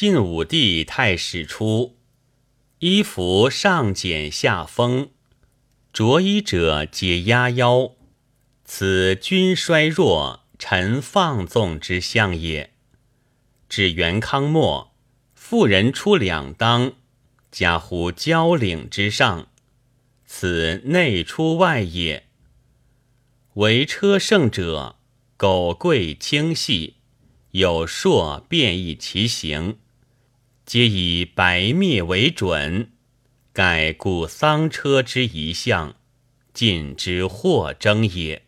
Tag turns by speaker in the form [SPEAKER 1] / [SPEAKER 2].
[SPEAKER 1] 晋武帝太史初，衣服上简下丰，着衣者皆压腰，此君衰弱，臣放纵之象也。至元康末，妇人出两裆，加乎交领之上，此内出外也。为车胜者，狗贵轻细，有硕变异其形，皆以白灭为准，盖故丧车之一象，尽之祸征也。